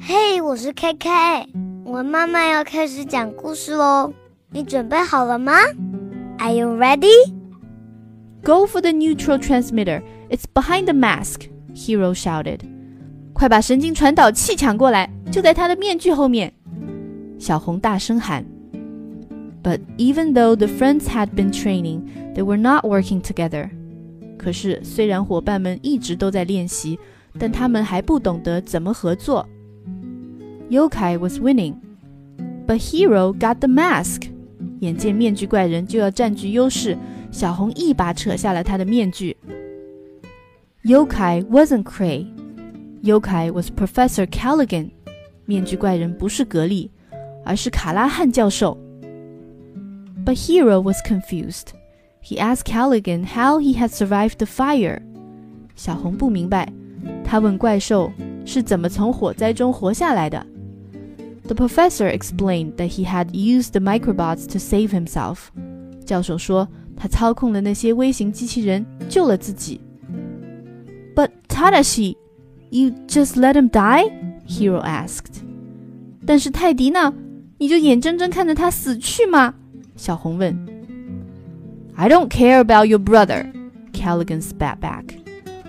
嘿，我是 K K，我妈妈要开始讲故事喽，你准备好了吗？Are you ready? Go for the neutral transmitter. It's behind the mask. Hero shouted. 快把神经传导器抢过来，就在他的面具后面。小红大声喊。But even though the friends had been training, they were not working together. 可是虽然伙伴们一直都在练习，但他们还不懂得怎么合作。Yokai was winning, but Hiro got the mask. 眼见面具怪人就要占据优势，小红一把扯下了他的面具。Yokai wasn't Krei. Yokai was Professor Callaghan. 面具怪人不是格力，而是卡拉汉教授。But Hiro was confused. He asked Callaghan how he had survived the fire. 小红不明白他问怪兽是怎么从火灾中活下来的。The professor explained that he had used the microbots to save himself。教授说他操控了那些微型机器人救了自己。But Tadashi, you just let him die? Hiro asked。但是泰迪呢？你就眼睁睁看着他死去吗？小红问。I don't care about your brother, Callaghan spat back.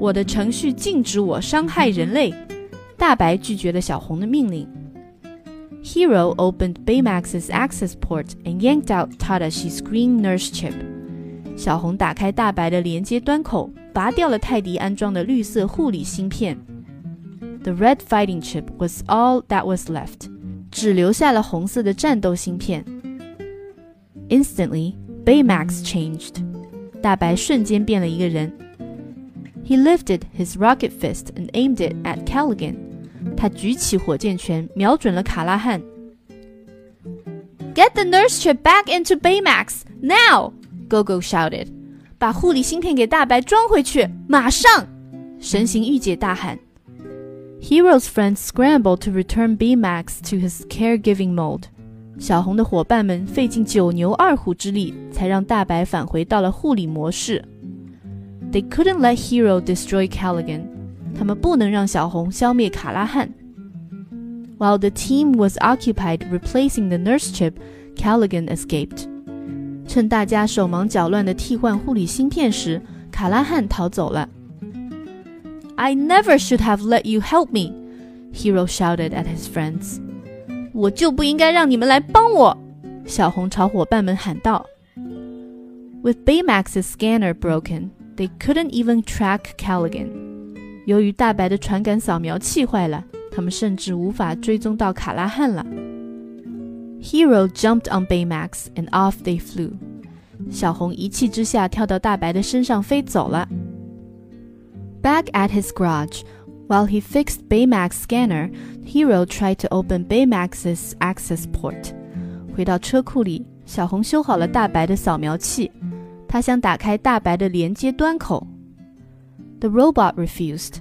我的程序禁止我伤害人类。大白拒绝了小红的命令。Hiro opened Baymax's access port and yanked out Tadashi's green nurse chip. 小红打开大白的连接端口，拔掉了泰迪安装的绿色护理芯片。The red fighting chip was all that was left. 只留下了红色的战斗芯片。Instantly, Baymax changed. 大白瞬间变了一个人。he lifted his rocket fist and aimed it at Callaghan. Callaghan。他举起火箭拳，瞄准了卡拉汉。Get the nurse chip back into Baymax now! Gogo shouted. 把护理芯片给大白装回去，马上！神行御姐大喊。Hiro's friends scrambled to return Baymax to his caregiving mode. 小红的伙伴们费尽九牛二虎之力，才让大白返回到了护理模式。they couldn't let Hiro destroy Callaghan. 他们不能让小红消灭卡拉汉。While the team was occupied replacing the nurse chip, Callaghan escaped. 趁大家手忙脚乱地替换护理芯片时，卡拉汉逃走了。I never should have let you help me, Hiro shouted at his friends. 我就不应该让你们来帮我！小红朝伙伴们喊道。With Baymax's scanner broken, they couldn't even track Callaghan。由于大白的传感扫描器坏了，他们甚至无法追踪到卡拉汉了。Hiro jumped on Baymax and off they flew。小红一气之下跳到大白的身上飞走了。Back at his garage, while he fixed Baymax scanner, Hiro tried to open Baymax's access port。回到车库里，小红修好了大白的扫描器。他想打开大白的连接端口。The robot refused，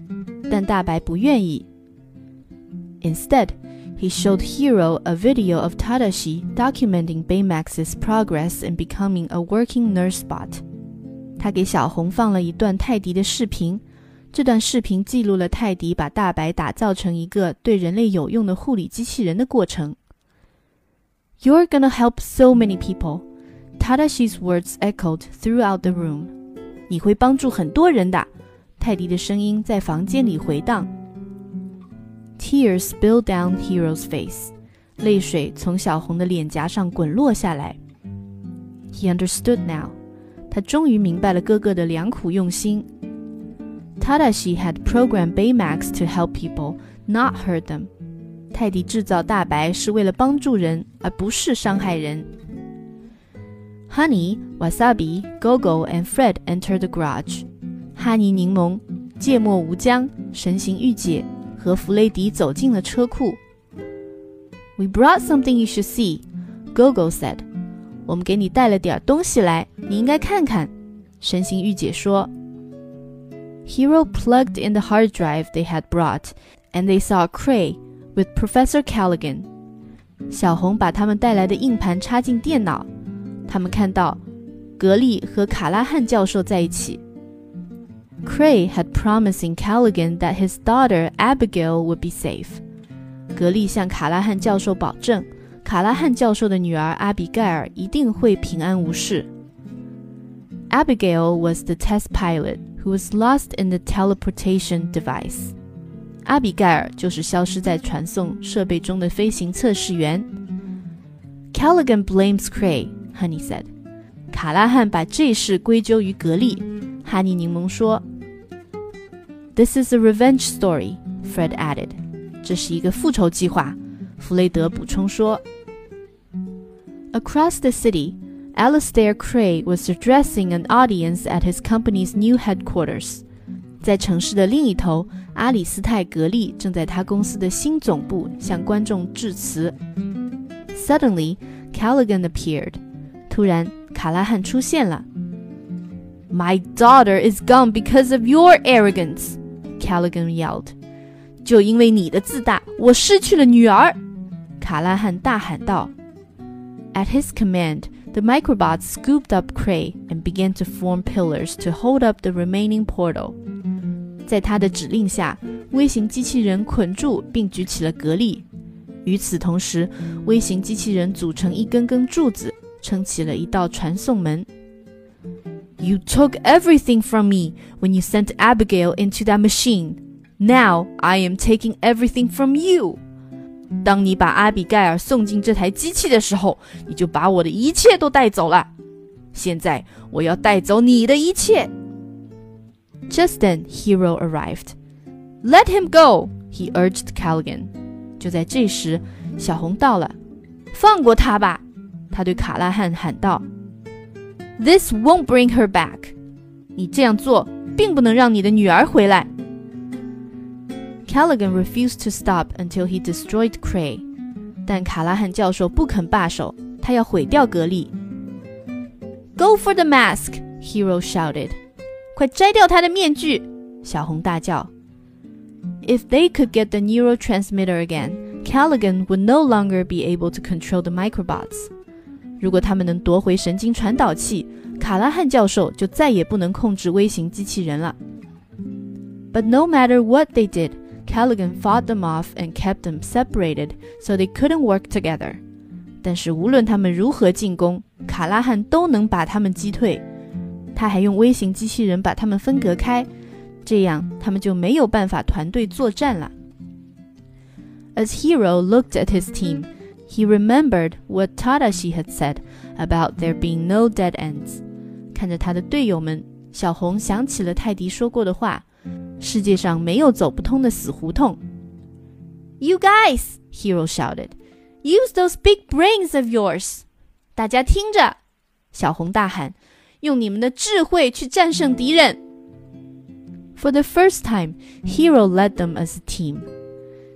但大白不愿意。Instead, he showed Hiro a video of Tadashi documenting Baymax's progress in becoming a working nurse bot. 他给小红放了一段泰迪的视频，这段视频记录了泰迪把大白打造成一个对人类有用的护理机器人的过程。You're gonna help so many people. Tadashi's words echoed throughout the room. 你会帮助很多人的。泰迪的声音在房间里回荡。Tears spilled down Hiro's face. 泪水从小红的脸颊上滚落下来。He understood now. 他终于明白了哥哥的良苦用心。Tadashi had programmed Baymax to help people, not hurt them. 泰迪制造大白是为了帮助人，而不是伤害人。Honey, Wasabi, Gogo, and Fred enter the garage. 哈尼柠檬、芥末无疆、神行御姐和弗雷迪走进了车库。We brought something you should see, Gogo said. 我们给你带了点东西来，你应该看看。神行御姐说。Hiro plugged in the hard drive they had brought, and they saw Krei with Professor Callaghan. 小红把他们带来的硬盘插进电脑。他们看到格利和卡拉汉教授在一起。Krei had promising Callaghan that his daughter Abigail would be safe. 格利向卡拉汉教授保证，卡拉汉教授的女儿阿比盖尔一定会平安无事。Abigail was the test pilot who was lost in the teleportation device. 阿比盖尔就是消失在传送设备中的飞行测试员。Callaghan blames Krei Honey said. 卡拉汉把这事归咎于格力。哈尼柠檬说：“This is a revenge story,” Fred added. 这是一个复仇计划。弗雷德补充说：“Across the city, Alistair Krei was addressing an audience at his company's new headquarters.” 在城市的另一头，阿里斯泰格力正在他公司的新总部向观众致辞。Suddenly, Callaghan appeared. 突然，卡拉汉出现了。My daughter is gone because of your arrogance, Callaghan yelled. 就因为你的自大，我失去了女儿！卡拉汉大喊道。At his command, the microbots scooped up Krei and began to form pillars to hold up the remaining portal. 在他的指令下，微型机器人捆住并举起了格力。与此同时，微型机器人组成一根根柱子，撑起了一道传送门。You took everything from me when you sent Abigail into that machine. Now I am taking everything from you. 当你把阿比盖尔送进这台机器的时候，你就把我的一切都带走了。现在我要带走你的一切。Just then, Hero arrived. Let him go, he urged Callaghan. 就在这时，小红到了。放过他吧，他对卡拉汉喊道：“This won't bring her back. Callaghan refused to stop until he destroyed Krei，但卡拉汉教授不肯罢手，他要毁掉格力。Go for the mask! Hiro shouted. 快摘掉他的面具！小红大叫。If they could get the neurotransmitter again, Callaghan would no longer be able to control the microbots. 如果他们能夺回神经传导器，卡拉汉教授就再也不能控制微型机器人了。But no matter what they did, Callaghan fought them off and kept them separated, so they couldn't work together. 但是无论他们如何进攻，卡拉汉都能把他们击退。他还用微型机器人把他们分隔开，这样他们就没有办法团队作战了。As Hiro looked at his team. He remembered what Tadashi had said about there being no dead ends。看着他的队友们，小红想起了泰迪说过的话：“世界上没有走不通的死胡同。” You guys, Hiro shouted, use those big brains of yours. 大家听着，小红大喊，用你们的智慧去战胜敌人。For the first time, Hiro led them as a team.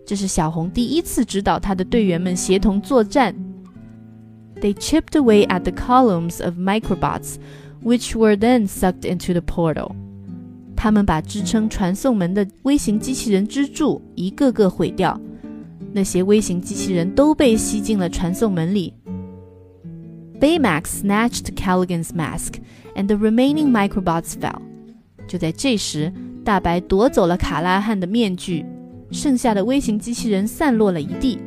这是小红第一次指导他的队员们协同作战。They chipped away at the columns of microbots, which were then sucked into the portal. 他们把支撑传送门的微型机器人支柱一个个毁掉，那些微型机器人都被吸进了传送门里。Baymax snatched Callaghan's mask, and the remaining microbots fell. 就在这时，大白夺走了卡拉汉的面具， 剩下的微型机器人散落了一地。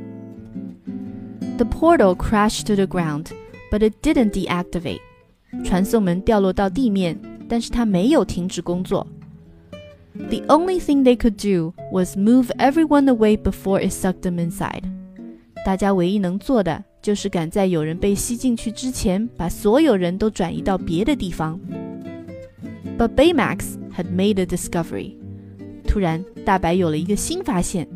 The portal crashed to the ground, but it didn't deactivate. 传送门掉落到地面，但是它没有停止工作。the only thing they could do was move everyone away before it sucked them inside. 大家唯一能做的就是赶在有人被吸进去之前，把所有人都转移到别的地方。But Baymax had made a discovery. 突然，大白有了一个新发现。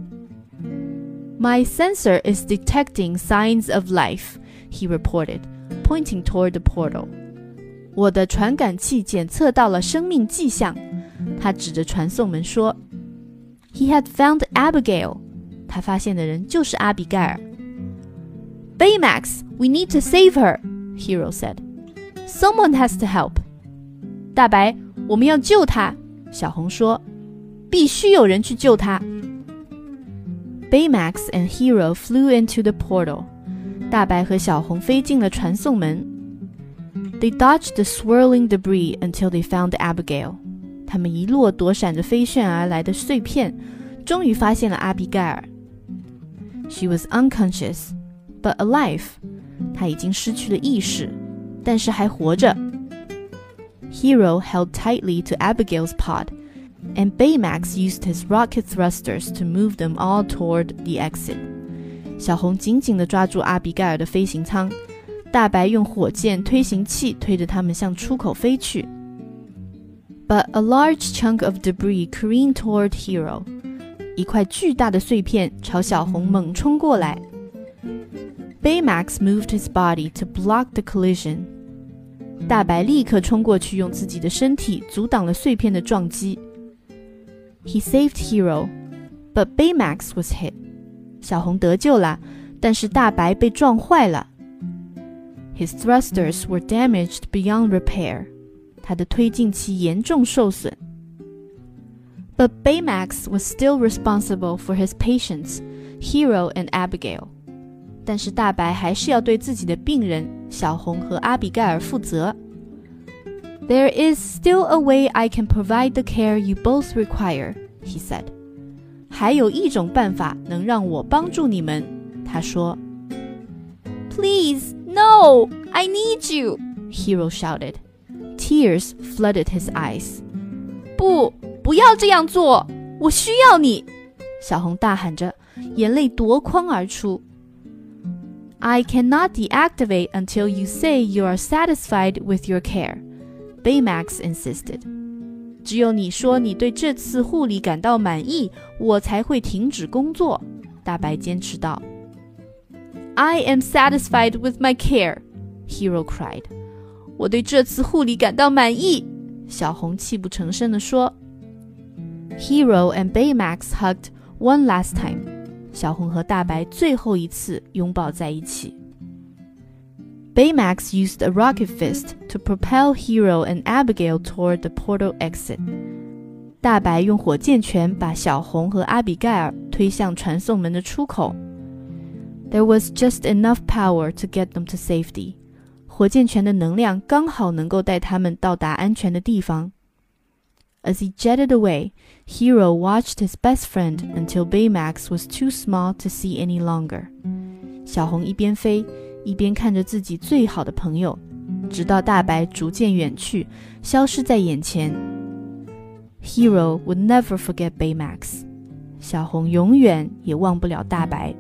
My sensor is detecting signs of life, he reported, pointing toward the portal. 我的传感器检测到了生命迹象，他指着传送门说。He had found Abigail. 他发现的人就是阿比盖尔。Baymax, we need to save her, Hiro said. Someone has to help. 大白，我们要救她。小红说。必须有人去救他。Baymax and Hiro flew into the portal. 大白和小红飞进了传送门。They dodged the swirling debris until they found Abigail. 他们一路躲闪着飞旋而来的碎片，终于发现了阿比盖尔。She was unconscious, but alive. 她已经失去了意识，但是还活着。Hiro held tightly to Abigail's pod and Baymax used his rocket thrusters to move them all toward the exit. 小红紧紧地抓住阿比盖尔的飞行舱，大白用火箭推行器推着他们向出口飞去。But a large chunk of debris careened toward Hiro. 一块巨大的碎片朝小红猛冲过来。Baymax moved his body to block the collision. 大白立刻冲过去，用自己的身体阻挡了碎片的撞击。he saved Hiro, but Baymax was hit. 小红得救啦，但是大白被撞坏了。His thrusters were damaged beyond repair. 他的推进器严重受损。But Baymax was still responsible for his patients, Hiro and Abigail. 但是大白还是要对自己的病人小红和阿比盖尔负责。there is still a way I can provide the care you both require, he said. 还有一种办法能让我帮助你们，他说。Please, no, I need you, Hiro shouted. Tears flooded his eyes. 不，不要这样做，我需要你！小红大喊着，眼泪夺眶而出。I cannot deactivate until you say you are satisfied with your care. Baymax insisted. 只有你说你对这次护理感到满意，我才会停止工作。大白坚持道。I am satisfied with my care, Hero cried. 我对这次护理感到满意。小红泣不成声地说。Hero and Baymax hugged one last time. 小红和大白最后一次拥抱在一起。Baymax used a rocket fist to propel Hiro and Abigail toward the portal exit. 大白用火箭拳把小红和阿比盖尔推向传送门的出口。There was just enough power to get them to safety. 火箭拳的能量刚好能够带他们到达安全的地方。As he jetted away, Hiro watched his best friend until Baymax was too small to see any longer. 小红一边飞。一边看着自己最好的朋友，直到大白逐渐远去，消失在眼前。Hiro would never forget Baymax，小红永远也忘不了大白。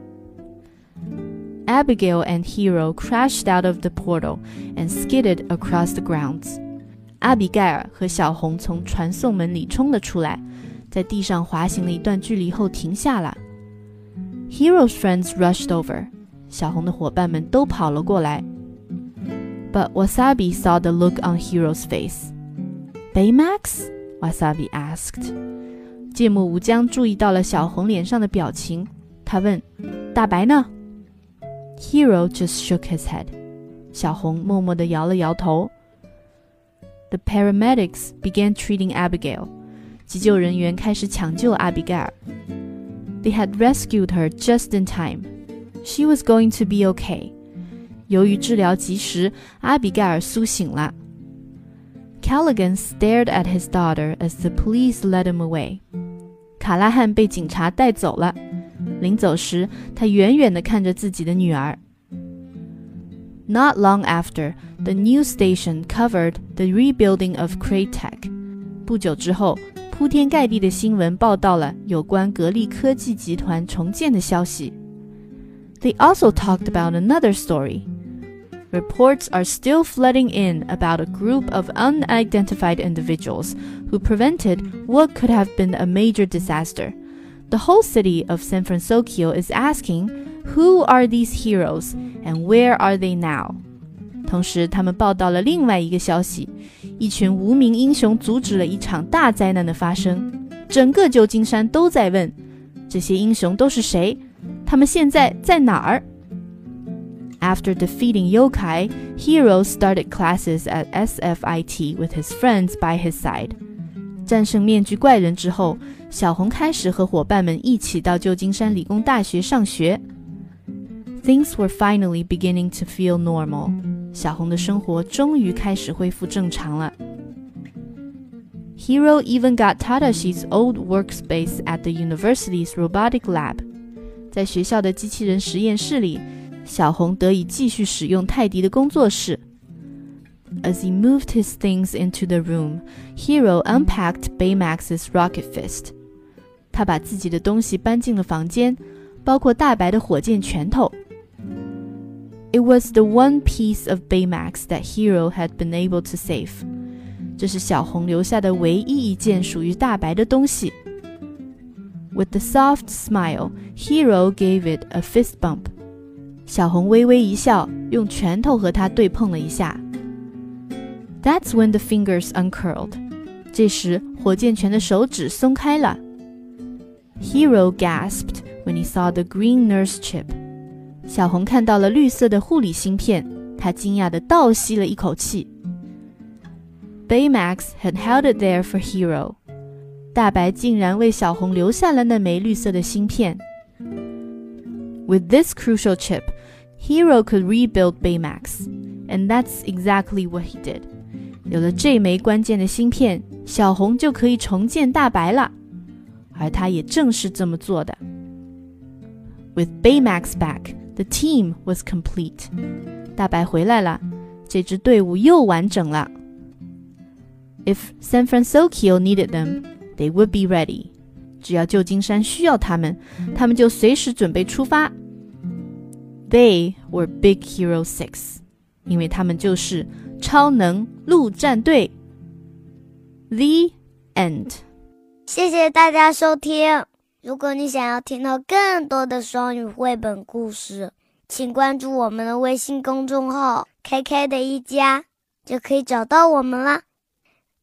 Abigail and Hiro crashed out of the portal and skidded across the grounds。阿比盖尔和小红从传送门里冲了出来，在地上滑行了一段距离后停下了。Hiro's friends rushed over。小红的伙伴们都跑了过来。But Wasabi saw the look on Hiro's face. Baymax? Wasabi asked. 芥末无疆注意到了小红脸上的表情，他问：“大白呢？”Hiro just shook his head. 小红默默地摇了摇头。The paramedics began treating Abigail. 急救人员开始抢救阿比盖尔。They had rescued her just in time. She was going to be okay。由于治疗及时，阿比盖尔苏醒了。Callaghan stared at his daughter as the police led him away。卡拉汉被警察带走了。临走时，他远远地看着自己的女儿。Not long after, the news station covered the rebuilding of Krei Tech。不久之后，铺天盖地的新闻报道了有关格力科技集团重建的消息。They also talked about another story. Reports are still flooding in about a group of unidentified individuals who prevented what could have been a major disaster. The whole city of San Francisco is asking who are these heroes and where are they now？同时，他们报道了另外一个消息：一群无名英雄阻止了一场大灾难的发生。整个旧金山都在问：这些英雄都是谁？ 他们现在在哪儿？After defeating yokai, Hiro started classes at SFIT with his friends by his side. 战胜面具怪人之后，小红开始和伙伴们一起到旧金山理工大学上学。Things were finally beginning to feel normal. 小红的生活终于开始恢复正常了。Hiro even got Tadashi's old workspace at the university's robotic lab. 在学校的机器人实验室里。小红得以继续使用泰迪的工作室。As he moved his things into the room, Hero unpacked Baymax's rocket fist. 他把自己的东西搬进了房间，包括大白的火箭拳头。It was the one piece of Baymax that Hero had been able to save. 这是小红留下的唯一一件属于大白的东西。With a soft smile, Hiro gave it a fist bump. 小红微微一笑，用拳头和他对碰了一下。That's when the fingers uncurled. 这时，火箭拳的手指松开了。Hiro gasped when he saw the green nurse chip. 小红看到了绿色的护理芯片，她惊讶地倒吸了一口气。Baymax had held it there for Hiro. 大白竟然为小红留下了那枚绿色的芯片。With this crucial chip, Hiro could rebuild Baymax, and that's exactly what he did. 有了这枚关键的芯片，小红就可以重建大白了，而他也正是这么做的。With Baymax back, the team was complete. 大白回来了，这支队伍又完整了。If San Francisco needed them. They would be ready. 只要旧金山需要他们，他们就随时准备出发。They were Big Hero Six，因为他们就是超能陆战队。The end。谢谢大家收听。如果你想要听到更多的双语绘本故事，请关注我们的微信公众号 “KK 的一家”，就可以找到我们啦。